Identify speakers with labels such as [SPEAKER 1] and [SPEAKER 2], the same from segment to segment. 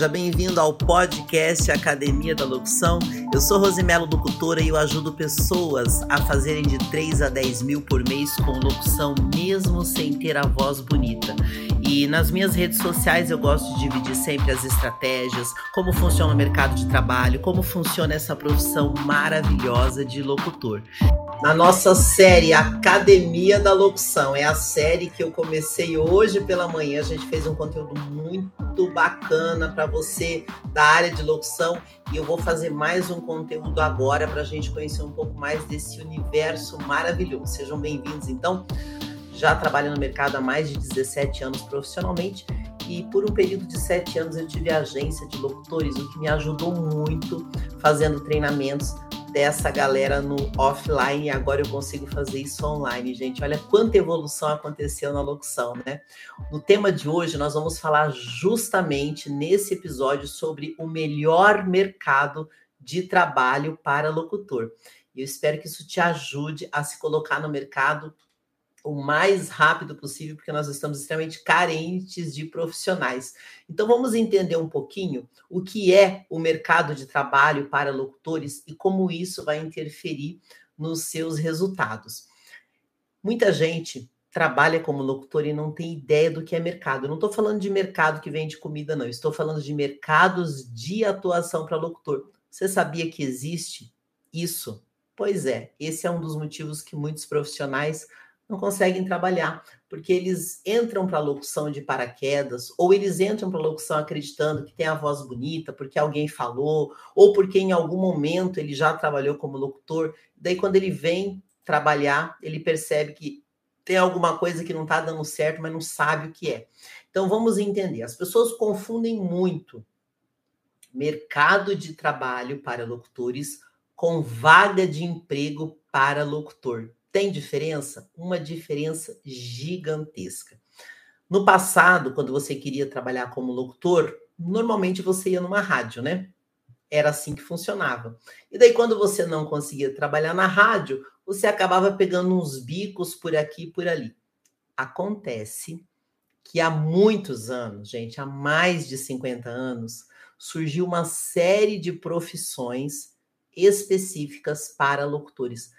[SPEAKER 1] Seja bem-vindo ao podcast Academia da Locução. Eu sou Rosimelo Locutora e eu ajudo pessoas a fazerem de 3 a 10 mil por mês com locução, mesmo sem ter a voz bonita. E nas minhas redes sociais eu gosto de dividir sempre as estratégias, como funciona o mercado de trabalho, como funciona essa profissão maravilhosa de locutor. Na nossa série Academia da Locução, é a série que eu comecei hoje pela manhã. A gente fez um conteúdo muito bacana para você da área de locução e eu vou fazer mais um conteúdo agora para a gente conhecer um pouco mais desse universo maravilhoso. Sejam bem-vindos, então já trabalho no mercado há mais de 17 anos profissionalmente e por um período de sete anos eu tive agência de locutores, o que me ajudou muito fazendo treinamentos dessa galera no offline e agora eu consigo fazer isso online, gente. Olha quanta evolução aconteceu na locução, né? No tema de hoje nós vamos falar justamente nesse episódio sobre o melhor mercado de trabalho para locutor. Eu espero que isso te ajude a se colocar no mercado o mais rápido possível, porque nós estamos extremamente carentes de profissionais. Então vamos entender um pouquinho o que é o mercado de trabalho para locutores e como isso vai interferir nos seus resultados. Muita gente trabalha como locutor e não tem ideia do que é mercado. Eu não estou falando de mercado que vende comida, não. Estou falando de mercados de atuação para locutor. Você sabia que existe isso? Pois é, esse é um dos motivos que muitos profissionais não conseguem trabalhar, porque eles entram para a locução de paraquedas, ou eles entram para a locução acreditando que tem a voz bonita, porque alguém falou, ou porque em algum momento ele já trabalhou como locutor. Daí, quando ele vem trabalhar, ele percebe que tem alguma coisa que não está dando certo, mas não sabe o que é. Então, vamos entender. As pessoas confundem muito mercado de trabalho para locutores com vaga de emprego para locutor. Tem diferença? Uma diferença gigantesca. No passado, quando você queria trabalhar como locutor, normalmente você ia numa rádio, né? Era assim que funcionava. E daí, quando você não conseguia trabalhar na rádio, você acabava pegando uns bicos por aqui e por ali. Acontece que há muitos anos, gente, há mais de 50 anos, surgiu uma série de profissões específicas para locutores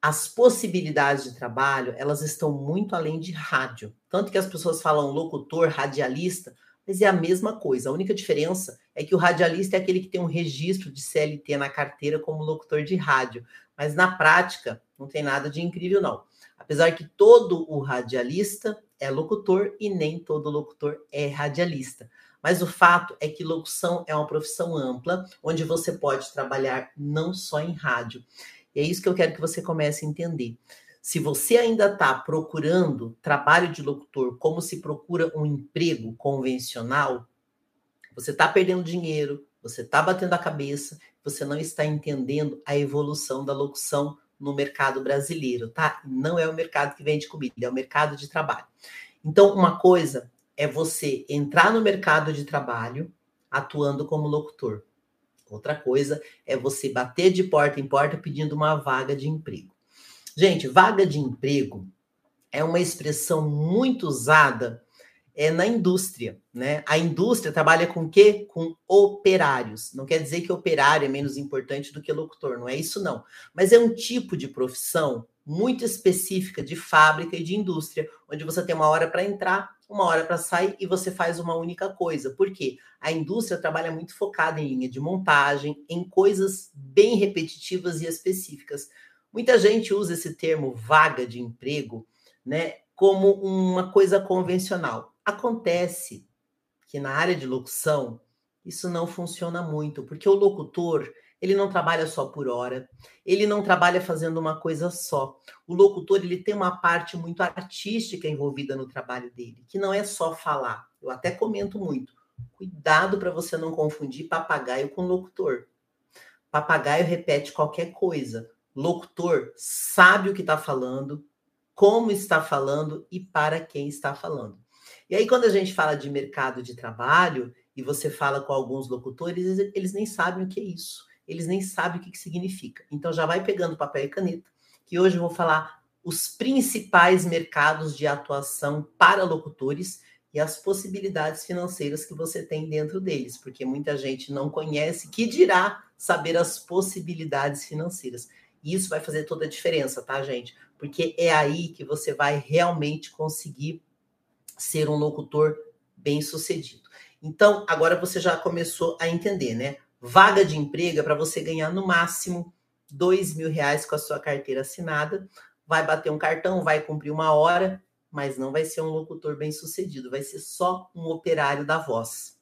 [SPEAKER 1] as possibilidades de trabalho, elas estão muito além de rádio. Tanto que as pessoas falam locutor, radialista, mas é a mesma coisa. A única diferença é que o radialista é aquele que tem um registro de CLT na carteira como locutor de rádio. Mas na prática, não tem nada de incrível, não. Apesar que todo o radialista é locutor e nem todo locutor é radialista. Mas o fato é que locução é uma profissão ampla, onde você pode trabalhar não só em rádio. E é isso que eu quero que você comece a entender. Se você ainda está procurando trabalho de locutor como se procura um emprego convencional, você está perdendo dinheiro, você está batendo a cabeça, você não está entendendo a evolução da locução no mercado brasileiro, tá? Não é o mercado que vende comida, é o mercado de trabalho. Então, uma coisa é você entrar no mercado de trabalho atuando como locutor. Outra coisa é você bater de porta em porta pedindo uma vaga de emprego. Gente, vaga de emprego é uma expressão muito usada é, na indústria, né? A indústria trabalha com quê? Com operários. Não quer dizer que operário é menos importante do que locutor, não é isso não. Mas é um tipo de profissão muito específica de fábrica e de indústria, onde você tem uma hora para entrar, uma hora para sair e você faz uma única coisa. Por quê? A indústria trabalha muito focada em linha de montagem, em coisas bem repetitivas e específicas. Muita gente usa esse termo vaga de emprego, né, como uma coisa convencional. Acontece que na área de locução isso não funciona muito, porque o locutor ele não trabalha só por hora, ele não trabalha fazendo uma coisa só. O locutor ele tem uma parte muito artística envolvida no trabalho dele, que não é só falar. Eu até comento muito. Cuidado para você não confundir papagaio com locutor. Papagaio repete qualquer coisa. Locutor sabe o que está falando, como está falando e para quem está falando. E aí, quando a gente fala de mercado de trabalho e você fala com alguns locutores, eles nem sabem o que é isso eles nem sabem o que, que significa. Então já vai pegando papel e caneta, que hoje eu vou falar os principais mercados de atuação para locutores. e as possibilidades financeiras que você tem dentro deles, porque muita gente não conhece, que dirá saber as possibilidades financeiras. E isso vai fazer toda a diferença, tá, gente? Porque é aí que você vai realmente conseguir ser um locutor bem sucedido. Então, agora você já começou a entender, né? Vaga de emprego é para você ganhar no máximo dois mil reais com a sua carteira assinada. Vai bater um cartão, vai cumprir uma hora, mas não vai ser um locutor bem sucedido, vai ser só um operário da voz.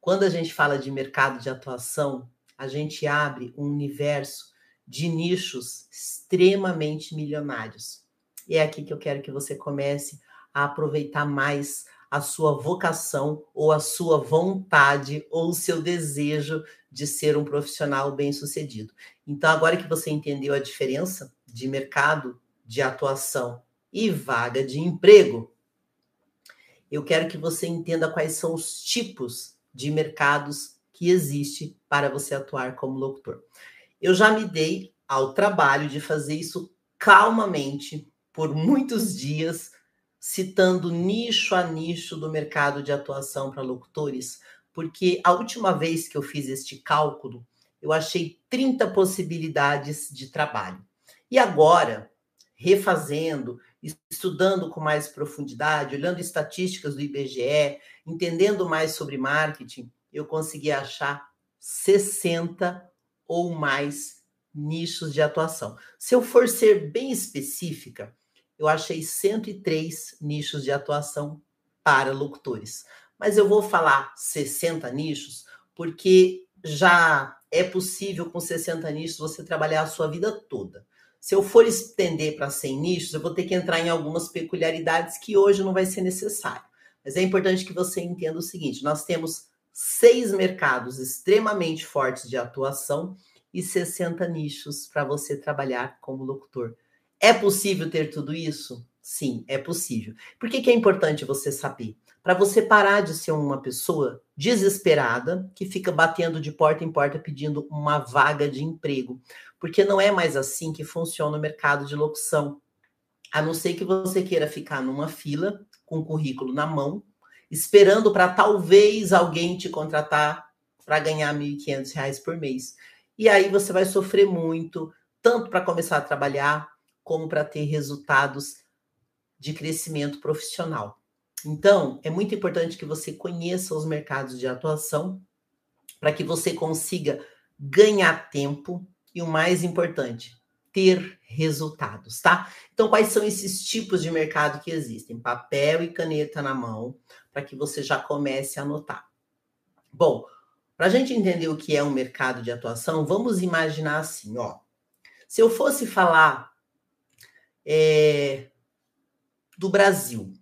[SPEAKER 1] Quando a gente fala de mercado de atuação, a gente abre um universo de nichos extremamente milionários. E é aqui que eu quero que você comece a aproveitar mais a sua vocação ou a sua vontade ou o seu desejo de ser um profissional bem-sucedido. Então, agora que você entendeu a diferença de mercado de atuação e vaga de emprego, eu quero que você entenda quais são os tipos de mercados que existe para você atuar como locutor. Eu já me dei ao trabalho de fazer isso calmamente por muitos dias citando nicho a nicho do mercado de atuação para locutores, porque a última vez que eu fiz este cálculo, eu achei 30 possibilidades de trabalho. E agora, refazendo, estudando com mais profundidade, olhando estatísticas do IBGE, entendendo mais sobre marketing, eu consegui achar 60 ou mais nichos de atuação. Se eu for ser bem específica, eu achei 103 nichos de atuação para locutores. Mas eu vou falar 60 nichos, porque já é possível com 60 nichos você trabalhar a sua vida toda. Se eu for estender para 100 nichos, eu vou ter que entrar em algumas peculiaridades que hoje não vai ser necessário. Mas é importante que você entenda o seguinte: nós temos seis mercados extremamente fortes de atuação e 60 nichos para você trabalhar como locutor. É possível ter tudo isso? Sim, é possível. Por que, que é importante você saber? Para você parar de ser uma pessoa desesperada que fica batendo de porta em porta pedindo uma vaga de emprego. Porque não é mais assim que funciona o mercado de locução. A não ser que você queira ficar numa fila com o currículo na mão, esperando para talvez alguém te contratar para ganhar R$ 1.500 por mês. E aí você vai sofrer muito, tanto para começar a trabalhar, como para ter resultados de crescimento profissional. Então, é muito importante que você conheça os mercados de atuação para que você consiga ganhar tempo e o mais importante, ter resultados, tá? Então, quais são esses tipos de mercado que existem? Papel e caneta na mão, para que você já comece a anotar. Bom, para a gente entender o que é um mercado de atuação, vamos imaginar assim, ó. Se eu fosse falar é, do Brasil,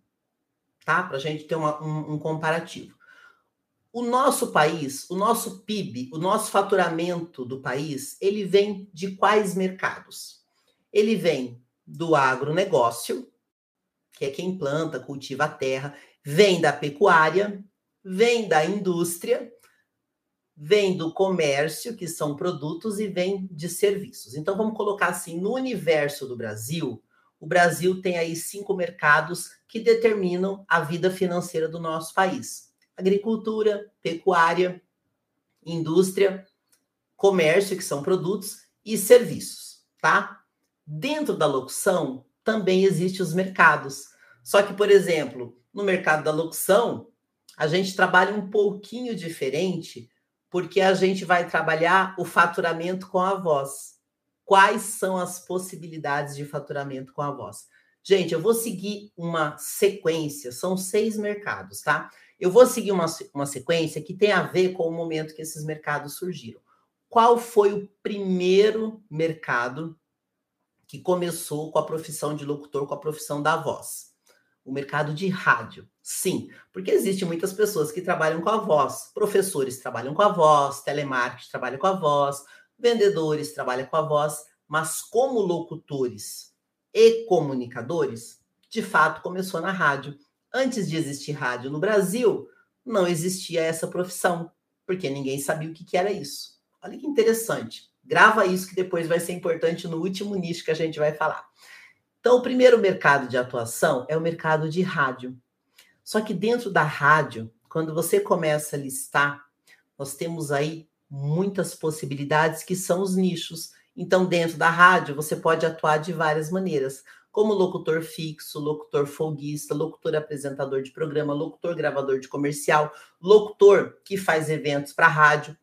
[SPEAKER 1] tá? Para a gente ter uma, um, um comparativo. O nosso país, o nosso PIB, o nosso faturamento do país, ele vem de quais mercados? Ele vem do agronegócio, que é quem planta, cultiva a terra, vem da pecuária, vem da indústria, vem do comércio, que são produtos, e vem de serviços. Então, vamos colocar assim: no universo do Brasil, o Brasil tem aí cinco mercados que determinam a vida financeira do nosso país: agricultura, pecuária, indústria, comércio, que são produtos, e serviços, tá? Dentro da locução também existem os mercados. Só que, por exemplo, no mercado da locução, a gente trabalha um pouquinho diferente, porque a gente vai trabalhar o faturamento com a voz quais são as possibilidades de faturamento com a voz. Gente, eu vou seguir uma sequência, são seis mercados, tá? Eu vou seguir uma, uma sequência que tem a ver com o momento que esses mercados surgiram. Qual foi o primeiro mercado que começou com a profissão de locutor, com a profissão da voz? O mercado de rádio. Sim, porque existem muitas pessoas que trabalham com a voz. Professores trabalham com a voz, telemarketing trabalha com a voz, vendedores trabalham com a voz, mas como locutores e comunicadores, de fato começou na rádio. Antes de existir rádio no Brasil, não existia essa profissão, porque ninguém sabia o que, que era isso. Olha que interessante. Grava isso que depois vai ser importante no último nicho que a gente vai falar. Então, o primeiro mercado de atuação é o mercado de rádio. Só que dentro da rádio, quando você começa a listar, nós temos aí muitas possibilidades que são os nichos. Então, dentro da rádio, você pode atuar de várias maneiras, como locutor fixo, locutor folguista, locutor apresentador de programa, locutor gravador de comercial, locutor que faz eventos para rádio.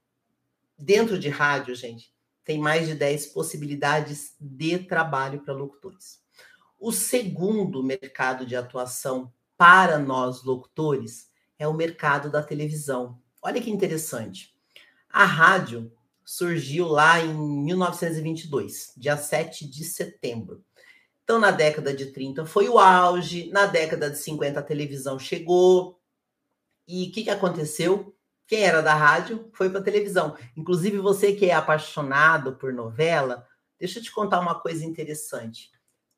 [SPEAKER 1] Dentro de rádio, gente, tem mais de 10 possibilidades de trabalho para locutores. O segundo mercado de atuação para nós locutores é o mercado da televisão. Olha que interessante. A rádio surgiu lá em 1922, dia 7 de setembro. Então, na década de 30 foi o auge, na década de 50 a televisão chegou. E o que, que aconteceu? Quem era da rádio foi para a televisão. Inclusive, você que é apaixonado por novela, deixa eu te contar uma coisa interessante.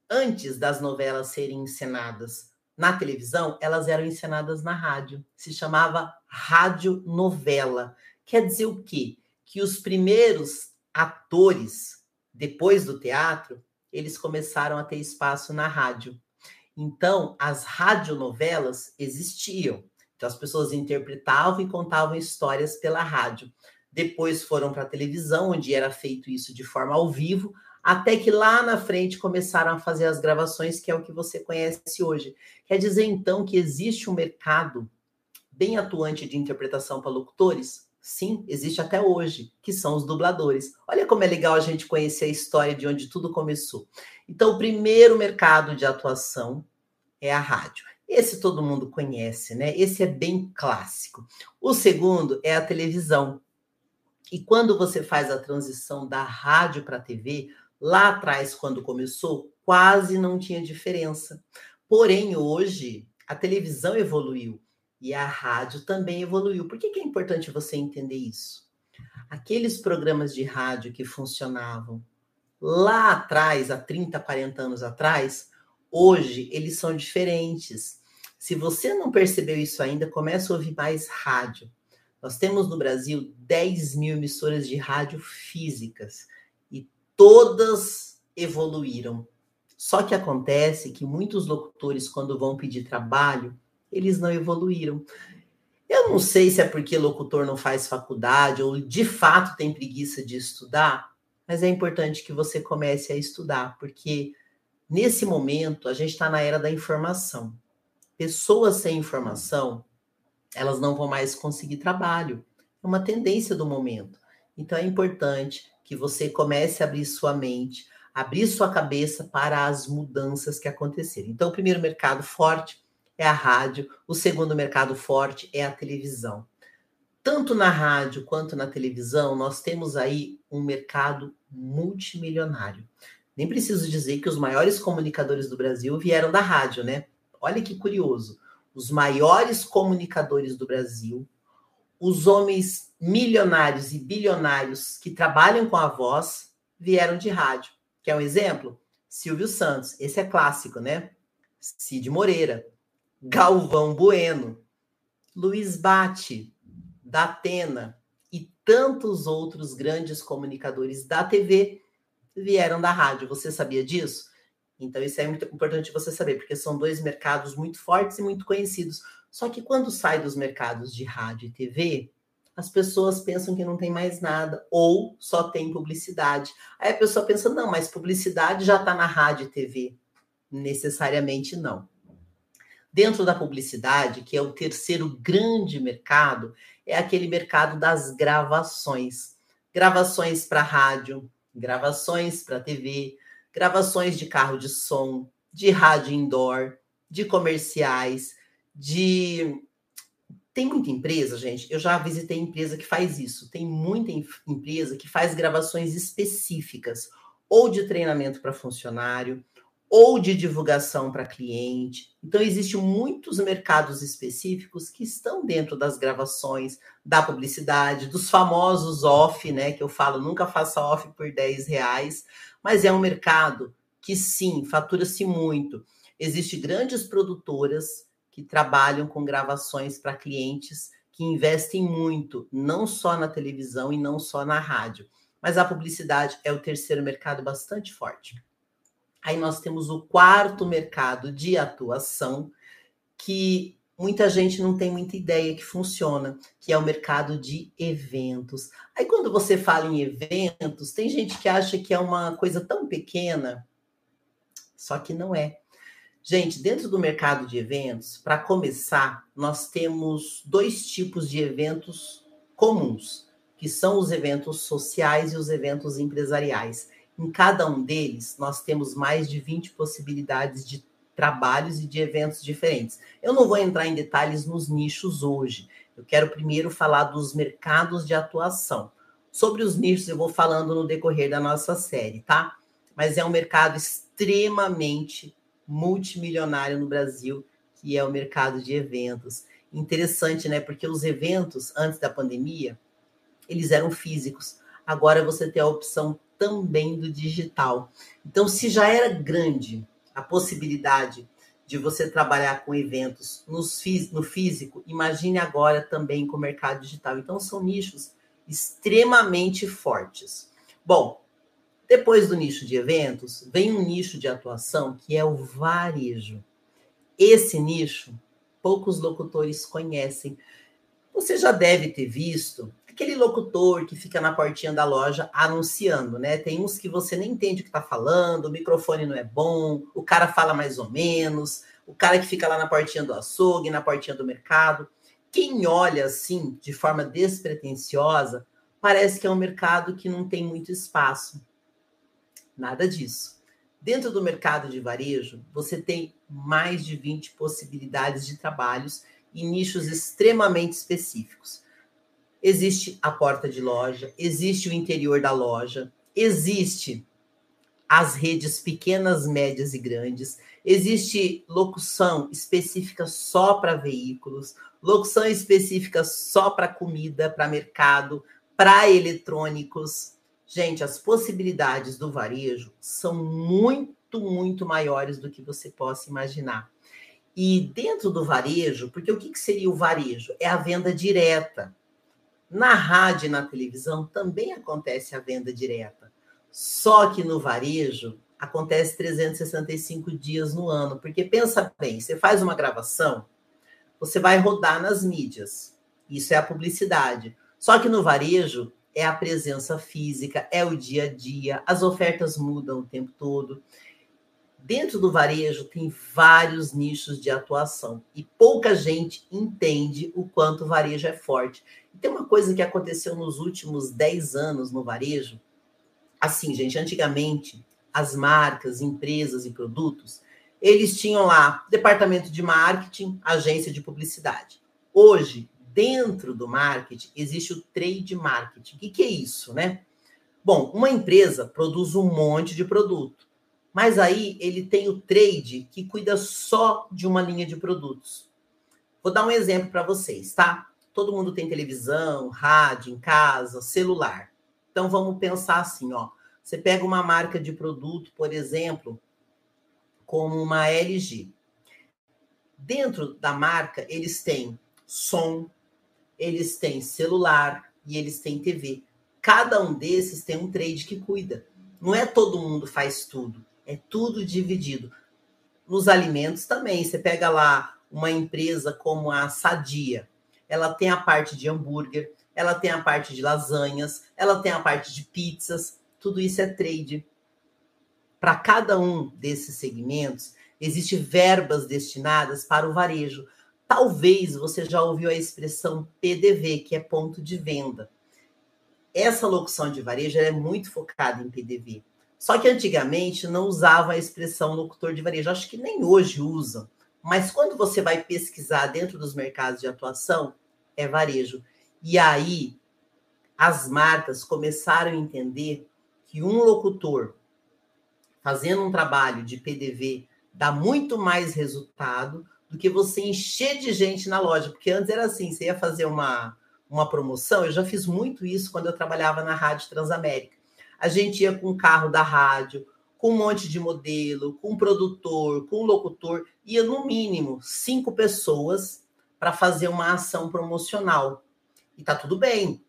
[SPEAKER 1] Antes das novelas serem encenadas na televisão, elas eram encenadas na rádio. Se chamava rádio novela. Quer dizer o quê? Que os primeiros atores, depois do teatro, eles começaram a ter espaço na rádio. Então, as radionovelas existiam. Então, as pessoas interpretavam e contavam histórias pela rádio. Depois foram para a televisão, onde era feito isso de forma ao vivo, até que lá na frente começaram a fazer as gravações, que é o que você conhece hoje. Quer dizer, então, que existe um mercado bem atuante de interpretação para locutores? Sim, existe até hoje, que são os dubladores. Olha como é legal a gente conhecer a história de onde tudo começou. Então, o primeiro mercado de atuação é a rádio. Esse todo mundo conhece, né? Esse é bem clássico. O segundo é a televisão. E quando você faz a transição da rádio para a TV, lá atrás, quando começou, quase não tinha diferença. Porém, hoje, a televisão evoluiu e a rádio também evoluiu. Por que, que é importante você entender isso? Aqueles programas de rádio que funcionavam lá atrás, há 30, 40 anos atrás, hoje eles são diferentes. Se você não percebeu isso ainda, comece a ouvir mais rádio. Nós temos no Brasil 10 mil emissoras de rádio físicas e todas evoluíram. Só que acontece que muitos locutores, quando vão pedir trabalho, eles não evoluíram. Eu não sei se é porque locutor não faz faculdade ou de fato tem preguiça de estudar, mas é importante que você comece a estudar, porque nesse momento a gente está na era da informação. Pessoas sem informação, elas não vão mais conseguir trabalho. É uma tendência do momento. Então é importante que você comece a abrir sua mente, abrir sua cabeça para as mudanças que acontecerem. Então, o primeiro mercado forte é a rádio, o segundo mercado forte é a televisão. Tanto na rádio quanto na televisão, nós temos aí um mercado multimilionário. Nem preciso dizer que os maiores comunicadores do Brasil vieram da rádio, né? Olha que curioso. Os maiores comunicadores do Brasil, os homens milionários e bilionários que trabalham com a voz, vieram de rádio. Quer um exemplo? Silvio Santos, esse é clássico, né? Cid Moreira, Galvão Bueno, Luiz Bate, da Atena e tantos outros grandes comunicadores da TV vieram da rádio. Você sabia disso? Então, isso é muito importante você saber, porque são dois mercados muito fortes e muito conhecidos. Só que quando sai dos mercados de rádio e TV, as pessoas pensam que não tem mais nada, ou só tem publicidade. Aí a pessoa pensa, não, mas publicidade já está na rádio e TV. Necessariamente não. Dentro da publicidade, que é o terceiro grande mercado, é aquele mercado das gravações. Gravações para rádio, gravações para TV, gravações de carro de som, de rádio indoor, de comerciais, de. Tem muita empresa, gente. Eu já visitei empresa que faz isso. Tem muita empresa que faz gravações específicas, ou de treinamento para funcionário, ou de divulgação para cliente. Então, existem muitos mercados específicos que estão dentro das gravações, da publicidade, dos famosos off, né? Que eu falo, nunca faça off por 10 reais, mas é um mercado que sim, fatura-se muito. Existem grandes produtoras que trabalham com gravações para clientes que investem muito, não só na televisão e não só na rádio. Mas a publicidade é o terceiro mercado bastante forte. Aí nós temos o quarto mercado de atuação, que muita gente não tem muita ideia que funciona, que é o mercado de eventos. Aí quando você fala em eventos, tem gente que acha que é uma coisa tão pequena, só que não é. Gente, dentro do mercado de eventos, para começar, nós temos dois tipos de eventos comuns, que são os eventos sociais e os eventos empresariais. Em cada um deles, nós temos mais de 20 possibilidades de trabalhos e de eventos diferentes. Eu não vou entrar em detalhes nos nichos hoje. Eu quero primeiro falar dos mercados de atuação. Sobre os nichos, eu vou falando no decorrer da nossa série, tá? Mas é um mercado extremamente multimilionário no Brasil, que é o mercado de eventos. Interessante, né? Porque os eventos, antes da pandemia, eles eram físicos. Agora você tem a opção também do digital. Então, se já era grande a possibilidade de você trabalhar com eventos no físico, imagine agora também com o mercado digital. Então, são nichos extremamente fortes. Bom, depois do nicho de eventos, vem um nicho de atuação que é o varejo. Esse nicho, poucos locutores conhecem. Você já deve ter visto aquele locutor que fica na portinha da loja anunciando, né? Tem uns que você nem entende o que tá falando, o microfone não é bom, o cara fala mais ou menos, o cara que fica lá na portinha do açougue, na portinha do mercado. Quem olha assim, de forma despretensiosa, parece que é um mercado que não tem muito espaço. Nada disso. Dentro do mercado de varejo, você tem mais de 20 possibilidades de trabalhos e nichos extremamente específicos. Existe a porta de loja, existe o interior da loja, existe as redes pequenas, médias e grandes, existe locução específica só para veículos, locução específica só para comida, para mercado, para eletrônicos. Gente, as possibilidades do varejo são muito, muito maiores do que você possa imaginar. E dentro do varejo, porque o que seria o varejo? É a venda direta. Na rádio e na televisão também acontece a venda direta. Só que no varejo acontece 365 dias no ano. Porque pensa bem, você faz uma gravação, você vai rodar nas mídias. Isso é a publicidade. Só que no varejo é a presença física, é o dia a dia, as ofertas mudam o tempo todo. Dentro do varejo tem vários nichos de atuação e pouca gente entende o quanto o varejo é forte. E tem uma coisa que aconteceu nos últimos 10 anos no varejo. Assim, gente, antigamente as marcas, empresas e produtos, eles tinham lá departamento de marketing, agência de publicidade. Hoje, dentro do marketing, existe o trade marketing. O que, que é isso, né? Bom, uma empresa produz um monte de produto mas aí ele tem o trade que cuida só de uma linha de produtos. Vou dar um exemplo para vocês, tá? Todo mundo tem televisão, rádio em casa, celular. Então vamos pensar assim, ó. Você pega uma marca de produto, por exemplo, como uma LG. Dentro da marca, eles têm som, eles têm celular e eles têm TV. Cada um desses tem um trade que cuida. Não é todo mundo faz tudo. É tudo dividido. Nos alimentos também. Você pega lá uma empresa como a Sadia. Ela tem a parte de hambúrguer, ela tem a parte de lasanhas, ela tem a parte de pizzas. Tudo isso é trade. Para cada um desses segmentos, existem verbas destinadas para o varejo. Talvez você já ouviu a expressão PDV, que é ponto de venda. Essa locução de varejo é muito focada em PDV. Só que antigamente não usavam a expressão locutor de varejo. Acho que nem hoje usam. Mas quando você vai pesquisar dentro dos mercados de atuação, é varejo. E aí as marcas começaram a entender que um locutor fazendo um trabalho de PDV dá muito mais resultado do que você encher de gente na loja. Porque antes era assim, você ia fazer uma, uma promoção, eu já fiz muito isso quando eu trabalhava na Rádio Transamérica a gente ia com o carro da rádio, com um monte de modelo, com um produtor, com um locutor, ia no mínimo cinco pessoas para fazer uma ação promocional. E tá tudo bem.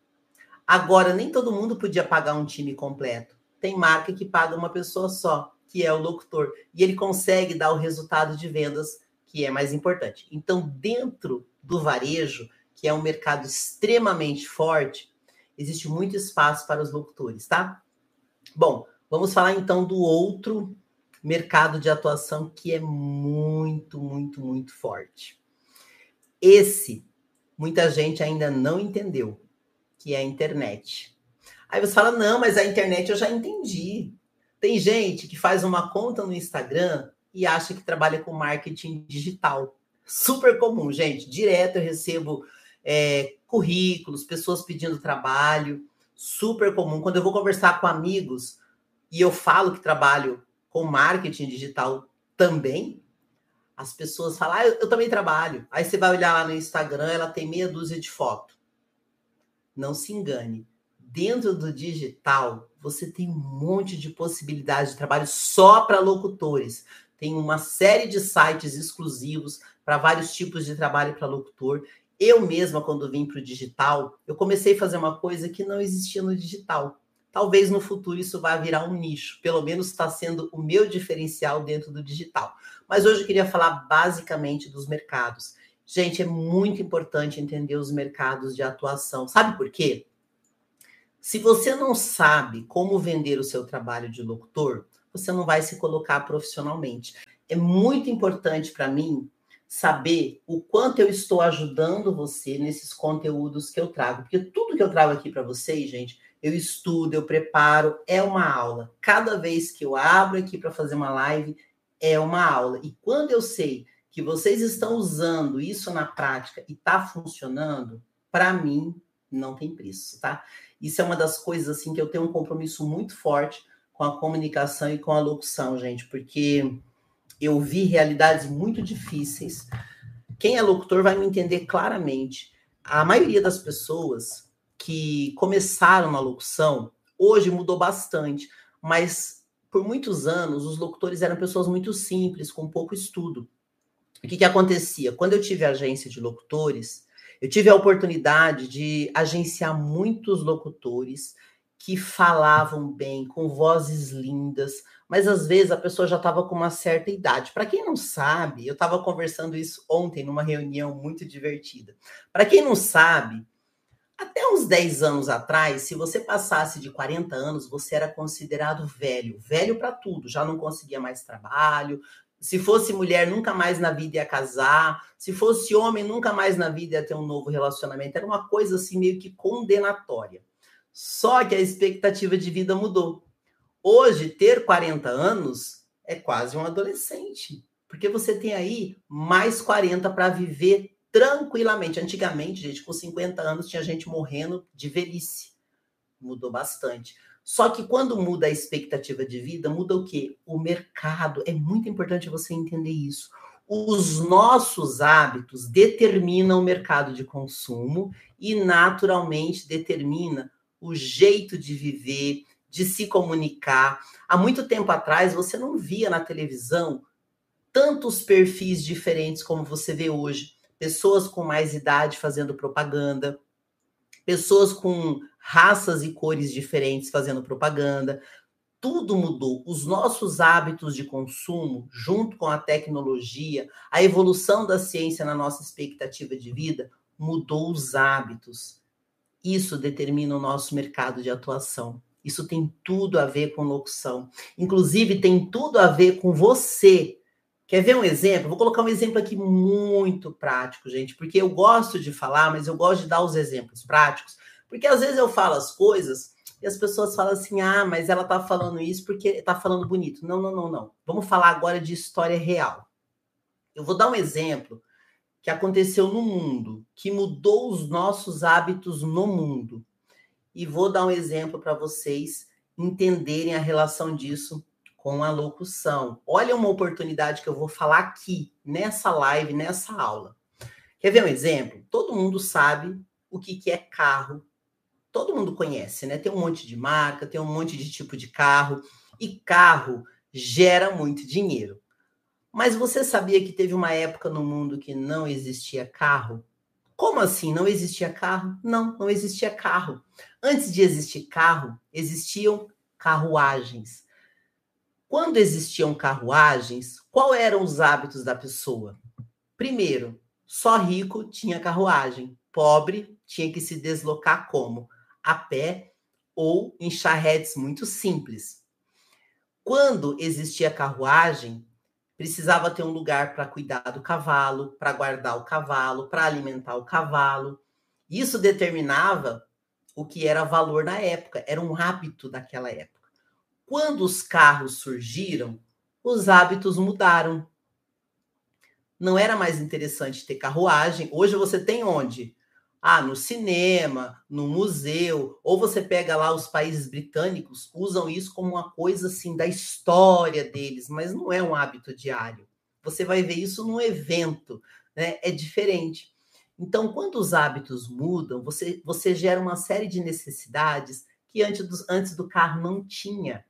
[SPEAKER 1] Agora, nem todo mundo podia pagar um time completo. Tem marca que paga uma pessoa só, que é o locutor. E ele consegue dar o resultado de vendas que é mais importante. Então, dentro do varejo, que é um mercado extremamente forte, existe muito espaço para os locutores, tá? Bom, vamos falar então do outro mercado de atuação que é muito, muito, muito forte. Esse muita gente ainda não entendeu, que é a internet. Aí você fala: "Não, mas a internet eu já entendi". Tem gente que faz uma conta no Instagram e acha que trabalha com marketing digital. Super comum, gente. Direto eu recebo é, currículos, pessoas pedindo trabalho. Super comum. Quando eu vou conversar com amigos e eu falo que trabalho com marketing digital também, as pessoas falam, ah, eu, eu também trabalho. Aí você vai olhar lá no Instagram, ela tem meia dúzia de foto. Não se engane. Dentro do digital, você tem um monte de possibilidades de trabalho só para locutores. Tem uma série de sites exclusivos para vários tipos de trabalho para locutor. Eu mesma, quando vim para o digital, eu comecei a fazer uma coisa que não existia no digital. Talvez no futuro isso vá virar um nicho, pelo menos está sendo o meu diferencial dentro do digital. Mas hoje eu queria falar basicamente dos mercados. Gente, é muito importante entender os mercados de atuação. Sabe por quê? Se você não sabe como vender o seu trabalho de locutor, você não vai se colocar profissionalmente. É muito importante para mim saber o quanto eu estou ajudando você nesses conteúdos que eu trago, porque tudo que eu trago aqui para vocês, gente, eu estudo, eu preparo, é uma aula. Cada vez que eu abro aqui para fazer uma live, é uma aula. E quando eu sei que vocês estão usando isso na prática e está funcionando, para mim não tem preço, tá? Isso é uma das coisas assim que eu tenho um compromisso muito forte com a comunicação e com a locução, gente, porque eu vi realidades muito difíceis. Quem é locutor vai me entender claramente. A maioria das pessoas que começaram na locução hoje mudou bastante, mas por muitos anos os locutores eram pessoas muito simples, com pouco estudo. O que, que acontecia? Quando eu tive agência de locutores, eu tive a oportunidade de agenciar muitos locutores que falavam bem, com vozes lindas, mas às vezes a pessoa já estava com uma certa idade. Para quem não sabe, eu estava conversando isso ontem numa reunião muito divertida. Para quem não sabe, até uns 10 anos atrás, se você passasse de 40 anos, você era considerado velho, velho para tudo, já não conseguia mais trabalho. Se fosse mulher, nunca mais na vida ia casar. Se fosse homem, nunca mais na vida ia ter um novo relacionamento. Era uma coisa assim meio que condenatória. Só que a expectativa de vida mudou. Hoje, ter 40 anos é quase um adolescente, porque você tem aí mais 40 para viver tranquilamente. Antigamente, gente, com 50 anos tinha gente morrendo de velhice. Mudou bastante. Só que quando muda a expectativa de vida, muda o quê? O mercado. É muito importante você entender isso. Os nossos hábitos determinam o mercado de consumo e naturalmente determina o jeito de viver, de se comunicar. Há muito tempo atrás, você não via na televisão tantos perfis diferentes como você vê hoje. Pessoas com mais idade fazendo propaganda, pessoas com raças e cores diferentes fazendo propaganda. Tudo mudou. Os nossos hábitos de consumo, junto com a tecnologia, a evolução da ciência na nossa expectativa de vida, mudou os hábitos. Isso determina o nosso mercado de atuação. Isso tem tudo a ver com locução. Inclusive, tem tudo a ver com você. Quer ver um exemplo? Vou colocar um exemplo aqui muito prático, gente, porque eu gosto de falar, mas eu gosto de dar os exemplos práticos, porque às vezes eu falo as coisas e as pessoas falam assim: ah, mas ela tá falando isso porque tá falando bonito. Não, não, não, não. Vamos falar agora de história real. Eu vou dar um exemplo que aconteceu no mundo, que mudou os nossos hábitos no mundo. E vou dar um exemplo para vocês entenderem a relação disso com a locução. Olha uma oportunidade que eu vou falar aqui, nessa live, nessa aula. Quer ver um exemplo? Todo mundo sabe o que, que é carro. Todo mundo conhece, né? Tem um monte de marca, tem um monte de tipo de carro. E carro gera muito dinheiro. Mas você sabia que teve uma época no mundo que não existia carro? Como assim? Não existia carro? Não, não existia carro. Antes de existir carro, existiam carruagens. Quando existiam carruagens, qual eram os hábitos da pessoa? Primeiro, só rico tinha carruagem, pobre tinha que se deslocar como? A pé ou em charretes muito simples. Quando existia carruagem, precisava ter um lugar para cuidar do cavalo, para guardar o cavalo, para alimentar o cavalo. Isso determinava o que era valor na época, era um hábito daquela época. Quando os carros surgiram, os hábitos mudaram. Não era mais interessante ter carruagem. Hoje você tem onde? Ah, no cinema, no museu, ou você pega lá os países britânicos, usam isso como uma coisa assim da história deles, mas não é um hábito diário. Você vai ver isso num evento, né? É diferente. Então, quando os hábitos mudam, você, você gera uma série de necessidades que antes do, antes do carro não tinha.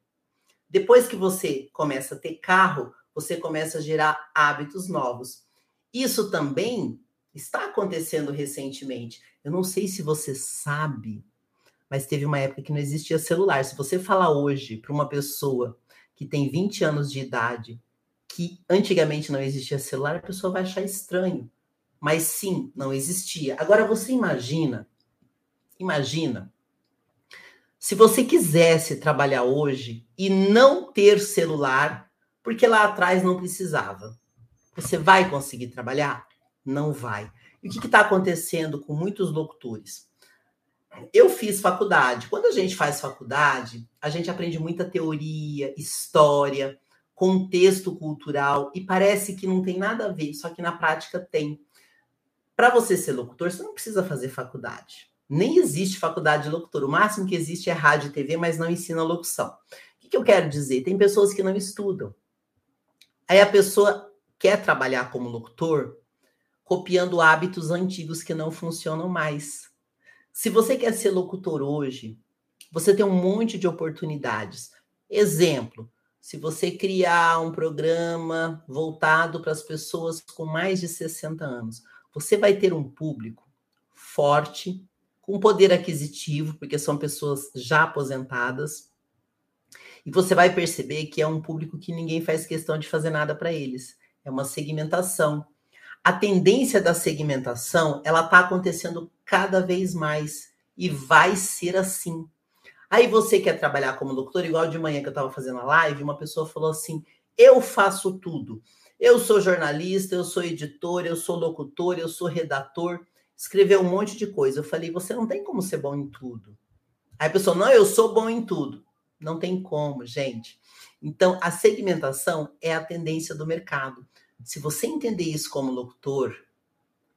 [SPEAKER 1] Depois que você começa a ter carro, você começa a gerar hábitos novos. Isso também está acontecendo recentemente. Eu não sei se você sabe, mas teve uma época que não existia celular. Se você falar hoje para uma pessoa que tem 20 anos de idade que antigamente não existia celular, a pessoa vai achar estranho mas sim, não existia. Agora você imagina, imagina, se você quisesse trabalhar hoje e não ter celular, porque lá atrás não precisava, você vai conseguir trabalhar? Não vai. E o que está acontecendo com muitos locutores? Eu fiz faculdade. Quando a gente faz faculdade, a gente aprende muita teoria, história, contexto cultural, e parece que não tem nada a ver, só que na prática tem. Para você ser locutor, você não precisa fazer faculdade. Nem existe faculdade de locutor. O máximo que existe é rádio e TV, mas não ensina locução. O que, eu quero dizer? Tem pessoas que não estudam. Aí a pessoa quer trabalhar como locutor copiando hábitos antigos que não funcionam mais. Se você quer ser locutor hoje, você tem um monte de oportunidades. Exemplo, se você criar um programa voltado para as pessoas com mais de 60 anos, você vai ter um público forte, com poder aquisitivo, porque são pessoas já aposentadas. E você vai perceber que é um público que ninguém faz questão de fazer nada para eles. É uma segmentação. A tendência da segmentação, ela está acontecendo cada vez mais e vai ser assim. Aí você quer trabalhar como locutor, igual de manhã que eu estava fazendo a live, uma pessoa falou assim: "Eu faço tudo. Eu sou jornalista, eu sou editor, eu sou locutor, eu sou redator. Escreveu um monte de coisa. Eu falei, você não tem como ser bom em tudo. Aí a pessoa, não, eu sou bom em tudo. Não tem como, gente. Então, a segmentação é a tendência do mercado. Se você entender isso como locutor,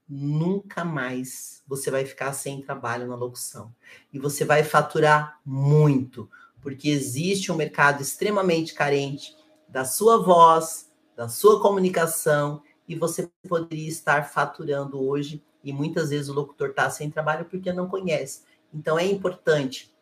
[SPEAKER 1] nunca mais você vai ficar sem trabalho na locução. E você vai faturar muito, porque existe um mercado extremamente carente da sua voz, da sua comunicação e você poderia estar faturando hoje e muitas vezes o locutor está sem trabalho porque não conhece. Então é importante,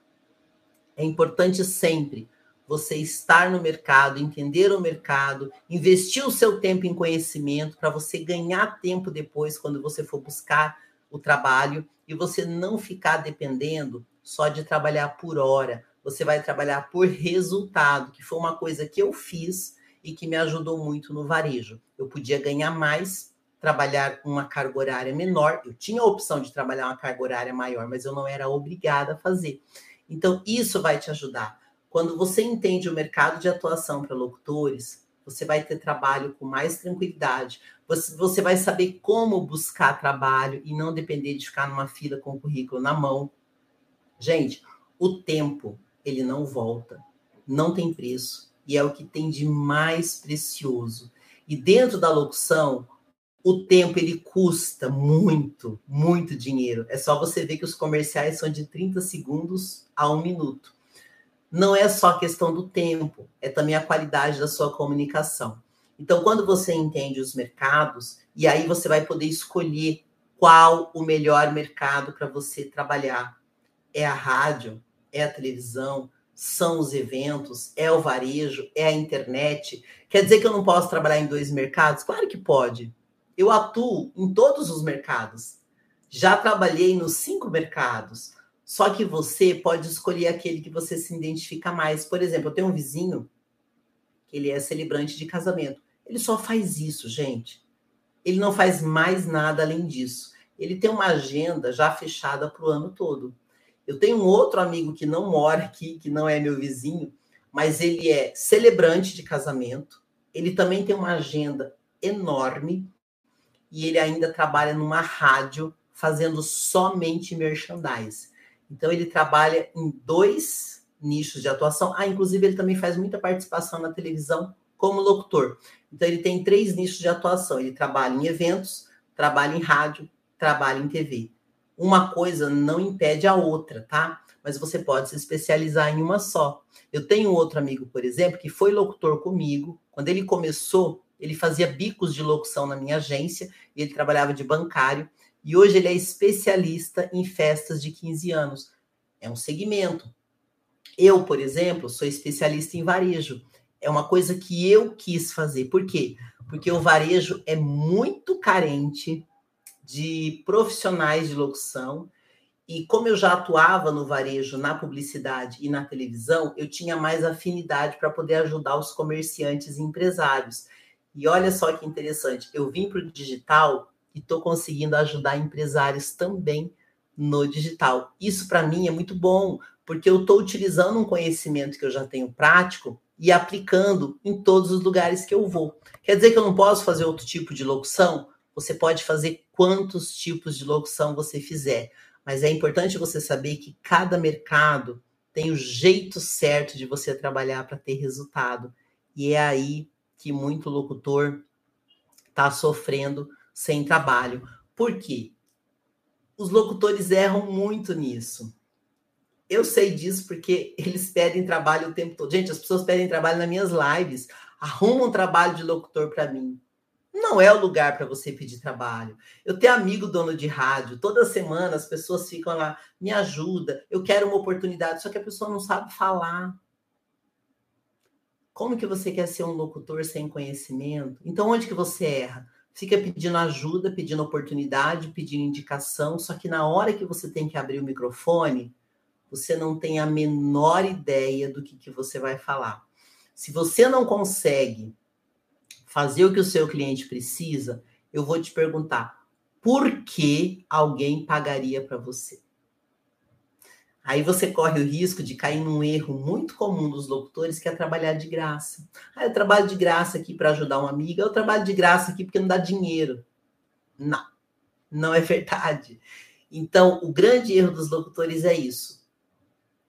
[SPEAKER 1] é importante sempre você estar no mercado, entender o mercado, investir o seu tempo em conhecimento para você ganhar tempo depois quando você for buscar o trabalho e você não ficar dependendo só de trabalhar por hora. Você vai trabalhar por resultado, que foi uma coisa que eu fiz e que me ajudou muito no varejo. Eu podia ganhar mais, trabalhar uma carga horária menor. Eu tinha a opção de trabalhar uma carga horária maior, mas eu não era obrigada a fazer. Então, isso vai te ajudar. Quando você entende o mercado de atuação para locutores, você vai ter trabalho com mais tranquilidade. Você, você vai saber como buscar trabalho e não depender de ficar numa fila com o currículo na mão. Gente, o tempo, ele não volta. Não tem preço e é o que tem de mais precioso. E dentro da locução, o tempo ele custa muito, muito dinheiro. É só você ver que os comerciais são de 30 segundos a um minuto. Não é só questão do tempo, é também a qualidade da sua comunicação. Então, quando você entende os mercados, e aí você vai poder escolher qual o melhor mercado para você trabalhar. É a rádio, é a televisão, são os eventos, é o varejo, é a internet. Quer dizer que eu não posso trabalhar em dois mercados? Claro que pode. Eu atuo em todos os mercados. Já trabalhei nos cinco mercados. Só que você pode escolher aquele que você se identifica mais. Por exemplo, eu tenho um vizinho que ele é celebrante de casamento. Ele só faz isso, gente. ele não faz mais nada além disso. Ele tem uma agenda já fechada para o ano todo. Eu tenho um outro amigo que não mora aqui, que não é meu vizinho, mas ele é celebrante de casamento. Ele também tem uma agenda enorme e ele ainda trabalha numa rádio fazendo somente merchandise. Então ele trabalha em dois nichos de atuação. Ah, inclusive ele também faz muita participação na televisão como locutor. Então ele tem três nichos de atuação. Ele trabalha em eventos, trabalha em rádio, trabalha em TV. Uma coisa não impede a outra, tá? Mas você pode se especializar em uma só. Eu tenho outro amigo, por exemplo, que foi locutor comigo. Quando ele começou, ele fazia bicos de locução na minha agência, e ele trabalhava de bancário, e hoje ele é especialista em festas de 15 anos. É um segmento. Eu, por exemplo, sou especialista em varejo. É uma coisa que eu quis fazer. Por quê? Porque o varejo é muito carente de profissionais de locução. E como eu já atuava no varejo, na publicidade e na televisão, eu tinha mais afinidade para poder ajudar os comerciantes e empresários. E olha só que interessante, eu vim para o digital e estou conseguindo ajudar empresários também no digital. Isso para mim é muito bom, porque eu estou utilizando um conhecimento que eu já tenho prático e aplicando em todos os lugares que eu vou. Quer dizer que eu não posso fazer outro tipo de locução? Você pode fazer quantos tipos de locução você fizer, mas é importante você saber que cada mercado tem o jeito certo de você trabalhar para ter resultado. E é aí que muito locutor está sofrendo sem trabalho. Por quê? Os locutores erram muito nisso. Eu sei disso porque eles pedem trabalho o tempo todo. Gente, as pessoas pedem trabalho nas minhas lives. Arrumam um trabalho de locutor para mim. Não é o lugar para você pedir trabalho. Eu tenho amigo dono de rádio, toda semana as pessoas ficam lá, me ajuda, eu quero uma oportunidade, só que a pessoa não sabe falar. Como que você quer ser um locutor sem conhecimento? Então onde que você erra? Fica pedindo ajuda, pedindo oportunidade, pedindo indicação, só que na hora que você tem que abrir o microfone, você não tem a menor ideia do que, que você vai falar. Se você não consegue fazer o que o seu cliente precisa, eu vou te perguntar: por que alguém pagaria para você? Aí você corre o risco de cair num erro muito comum dos locutores, que é trabalhar de graça. Ah, eu trabalho de graça aqui para ajudar uma amiga, eu trabalho de graça aqui porque não dá dinheiro. Não, não é verdade. Então, o grande erro dos locutores é isso.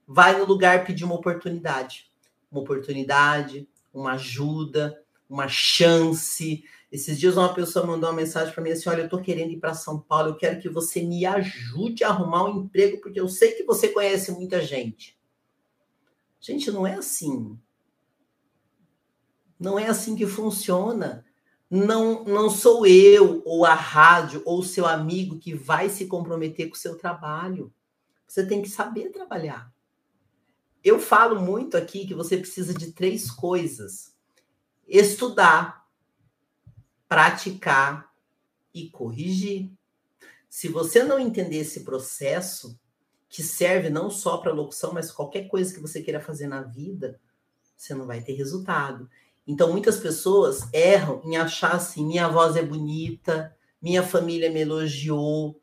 [SPEAKER 1] Vai no lugar pedir uma oportunidade. Uma oportunidade, uma ajuda, uma chance. Esses dias uma pessoa mandou uma mensagem para mim assim: "Olha, eu estou querendo ir para São Paulo, eu quero que você me ajude a arrumar um emprego porque eu sei que você conhece muita gente". Gente, não é assim. Não é assim que funciona. Não, não sou eu ou a rádio ou seu amigo que vai se comprometer com o seu trabalho. Você tem que saber trabalhar. Eu falo muito aqui que você precisa de três coisas estudar, praticar e corrigir. Se você não entender esse processo, que serve não só para locução, mas qualquer coisa que você queira fazer na vida, você não vai ter resultado. Então, muitas pessoas erram em achar assim: minha voz é bonita, minha família me elogiou,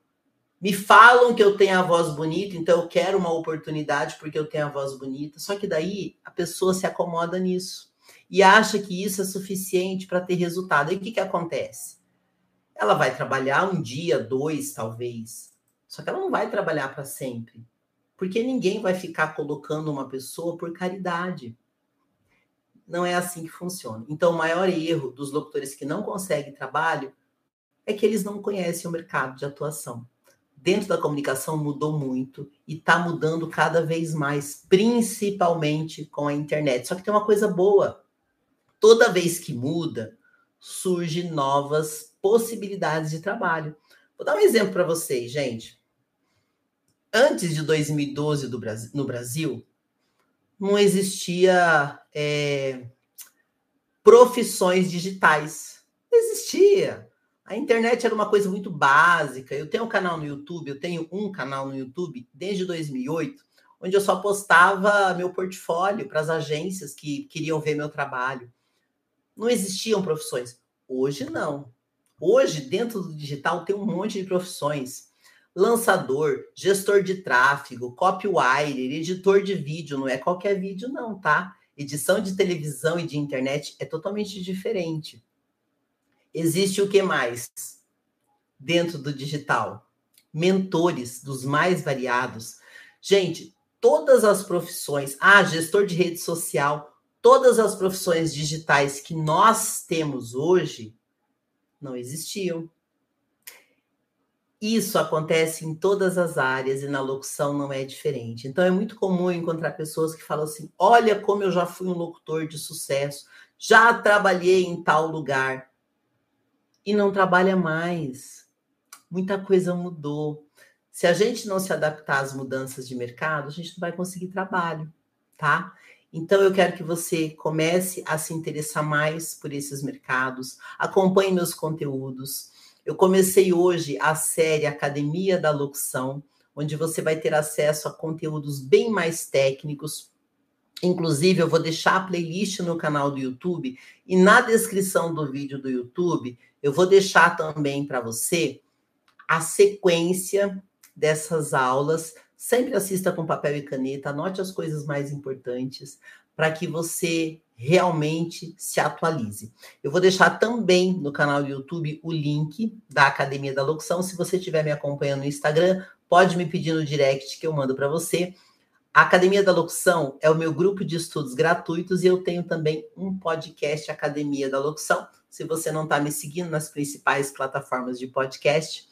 [SPEAKER 1] me falam que eu tenho a voz bonita, então eu quero uma oportunidade porque eu tenho a voz bonita. Só que daí a pessoa se acomoda nisso e acha que isso é suficiente para ter resultado. E o que, que acontece? Ela vai trabalhar um dia, dois, talvez. Só que ela não vai trabalhar para sempre. Porque ninguém vai ficar colocando uma pessoa por caridade. Não é assim que funciona. Então, o maior erro dos locutores que não conseguem trabalho é que eles não conhecem o mercado de atuação. Dentro da comunicação mudou muito e está mudando cada vez mais, principalmente com a internet. Só que tem uma coisa boa toda vez que muda, surgem novas possibilidades de trabalho. Vou dar um exemplo para vocês, gente. Antes de 2012 do Brasil, no Brasil, não existia é, profissões digitais. Não existia. A internet era uma coisa muito básica. Eu tenho um canal no YouTube, eu tenho um canal no YouTube desde 2008, onde eu só postava meu portfólio para as agências que queriam ver meu trabalho não existiam profissões. Hoje não. Hoje, dentro do digital, tem um monte de profissões. Lançador, gestor de tráfego, copywriter, editor de vídeo, não é qualquer vídeo, não, tá? Edição de televisão e de internet é totalmente diferente. Existe o que mais dentro do digital? Mentores dos mais variados. Gente, todas as profissões, ah, gestor de rede social, todas as profissões digitais que nós temos hoje não existiam. Isso acontece em todas as áreas e na locução não é diferente. Então é muito comum encontrar pessoas que falam assim: olha como eu já fui um locutor de sucesso, já trabalhei em tal lugar e não trabalha mais. Muita coisa mudou. Se a gente não se adaptar às mudanças de mercado, a gente não vai conseguir trabalho, tá? Então eu quero que você comece a se interessar mais por esses mercados, acompanhe meus conteúdos. Eu comecei hoje a série Academia da Locução, onde você vai ter acesso a conteúdos bem mais técnicos. Inclusive, eu vou deixar a playlist no canal do YouTube e na descrição do vídeo do YouTube, eu vou deixar também para você a sequência dessas aulas Sempre assista com papel e caneta, anote as coisas mais importantes para que você realmente se atualize. Eu vou deixar também no canal do YouTube o link da Academia da Locução. Se você estiver me acompanhando no Instagram, pode me pedir no direct que eu mando para você. A Academia da Locução é o meu grupo de estudos gratuitos e eu tenho também um podcast Academia da Locução. Se você não está me seguindo nas principais plataformas de podcast,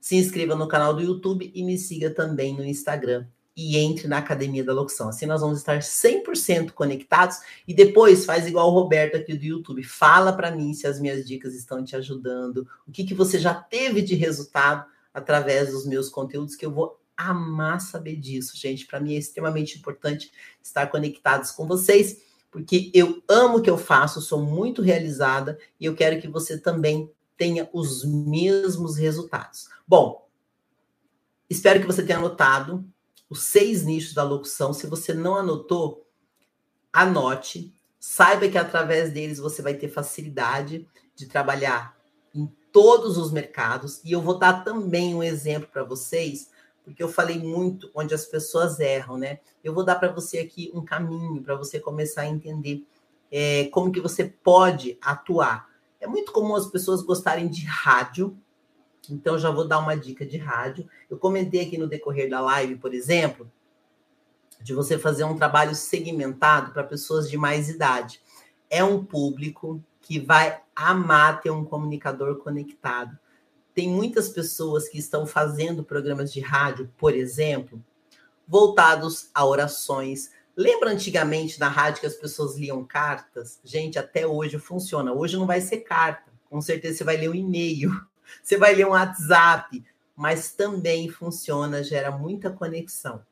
[SPEAKER 1] se inscreva no canal do YouTube e me siga também no Instagram e entre na Academia da Locução. Assim nós vamos estar 100% conectados e depois faz igual o Roberto aqui do YouTube, fala para mim se as minhas dicas estão te ajudando, o que que você já teve de resultado através dos meus conteúdos que eu vou amar saber disso, gente. Para mim é extremamente importante estar conectados com vocês, porque eu amo o que eu faço, sou muito realizada e eu quero que você também tenha os mesmos resultados. Bom, espero que você tenha anotado os seis nichos da locução. Se você não anotou, anote. Saiba que através deles você vai ter facilidade de trabalhar em todos os mercados. E eu vou dar também um exemplo para vocês, porque eu falei muito onde as pessoas erram, né? Eu vou dar para você aqui um caminho para você começar a entender é, como que você pode atuar. É muito comum as pessoas gostarem de rádio, então já vou dar uma dica de rádio. Eu comentei aqui no decorrer da live, por exemplo, de você fazer um trabalho segmentado para pessoas de mais idade. É um público que vai amar ter um comunicador conectado. Tem muitas pessoas que estão fazendo programas de rádio, por exemplo, voltados a orações, Lembra antigamente na rádio que as pessoas liam cartas? Gente, até hoje funciona. Hoje não vai ser carta. Com certeza você vai ler um e-mail, você vai ler um WhatsApp, mas também funciona, gera muita conexão.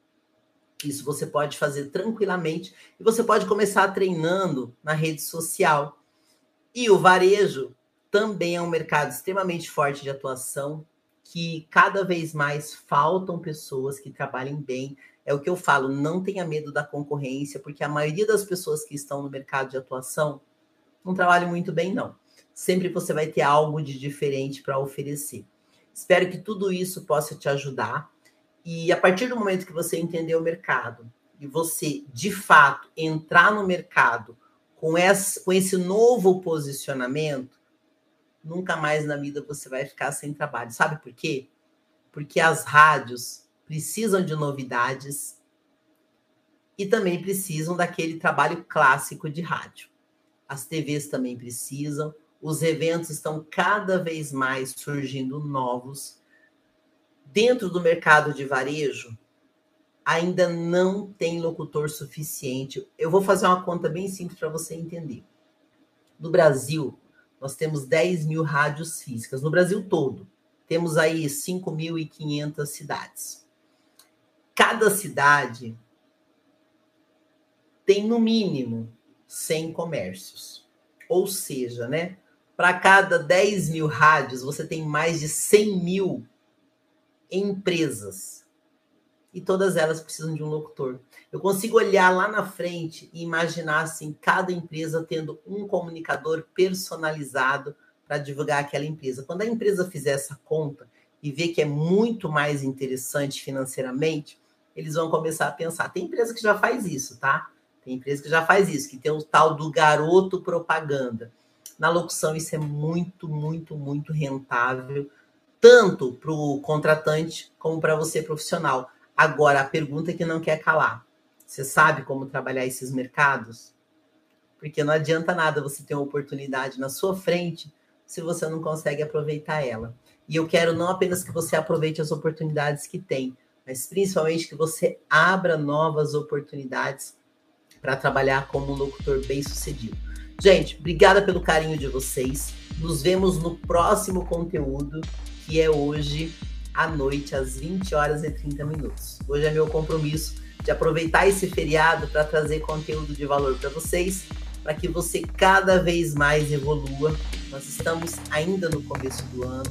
[SPEAKER 1] Isso você pode fazer tranquilamente e você pode começar treinando na rede social. E o varejo também é um mercado extremamente forte de atuação, que cada vez mais faltam pessoas que trabalhem bem é o que eu falo, não tenha medo da concorrência, porque a maioria das pessoas que estão no mercado de atuação não trabalham muito bem, não. Sempre você vai ter algo de diferente para oferecer. Espero que tudo isso possa te ajudar. E a partir do momento que você entender o mercado e você, de fato, entrar no mercado com esse, com esse novo posicionamento, nunca mais na vida você vai ficar sem trabalho. Sabe por quê? Porque as rádios precisam de novidades e também precisam daquele trabalho clássico de rádio. As TVs também precisam, os eventos estão cada vez mais surgindo novos. Dentro do mercado de varejo, ainda não tem locutor suficiente. Eu vou fazer uma conta bem simples para você entender. No Brasil, nós temos 10 mil rádios físicas, no Brasil todo. Temos aí 5.500 cidades cada cidade tem no mínimo 100 comércios. Ou seja, né? Para cada 10 mil rádios, você tem mais de 100 mil empresas. E todas elas precisam de um locutor. Eu consigo olhar lá na frente e imaginar assim, cada empresa tendo um comunicador personalizado para divulgar aquela empresa. Quando a empresa fizer essa conta e ver que é muito mais interessante financeiramente, eles vão começar a pensar. Tem empresa que já faz isso, tá? Tem empresa que já faz isso, que tem o tal do garoto propaganda. Na locução, isso é muito, muito, muito rentável, tanto para o contratante como para você profissional. Agora, a pergunta que não quer calar: você sabe como trabalhar esses mercados? Porque não adianta nada você ter uma oportunidade na sua frente se você não consegue aproveitar ela. E eu quero não apenas que você aproveite as oportunidades que tem, mas principalmente que você abra novas oportunidades para trabalhar como um locutor bem-sucedido. Gente, obrigada pelo carinho de vocês. Nos vemos no próximo conteúdo, que é hoje à noite, às 20 horas e 30 minutos. Hoje é meu compromisso de aproveitar esse feriado para trazer conteúdo de valor para vocês, para que você cada vez mais evolua. Nós estamos ainda no começo do ano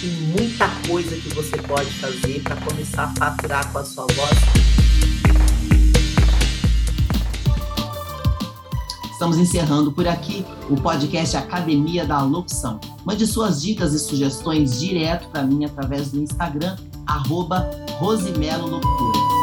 [SPEAKER 1] tem muita coisa que você pode fazer para começar a faturar com a sua voz. Estamos encerrando por aqui o podcast Academia da Locução. Mande suas dicas e sugestões direto para mim através do Instagram, arroba Rosimelo Locutora.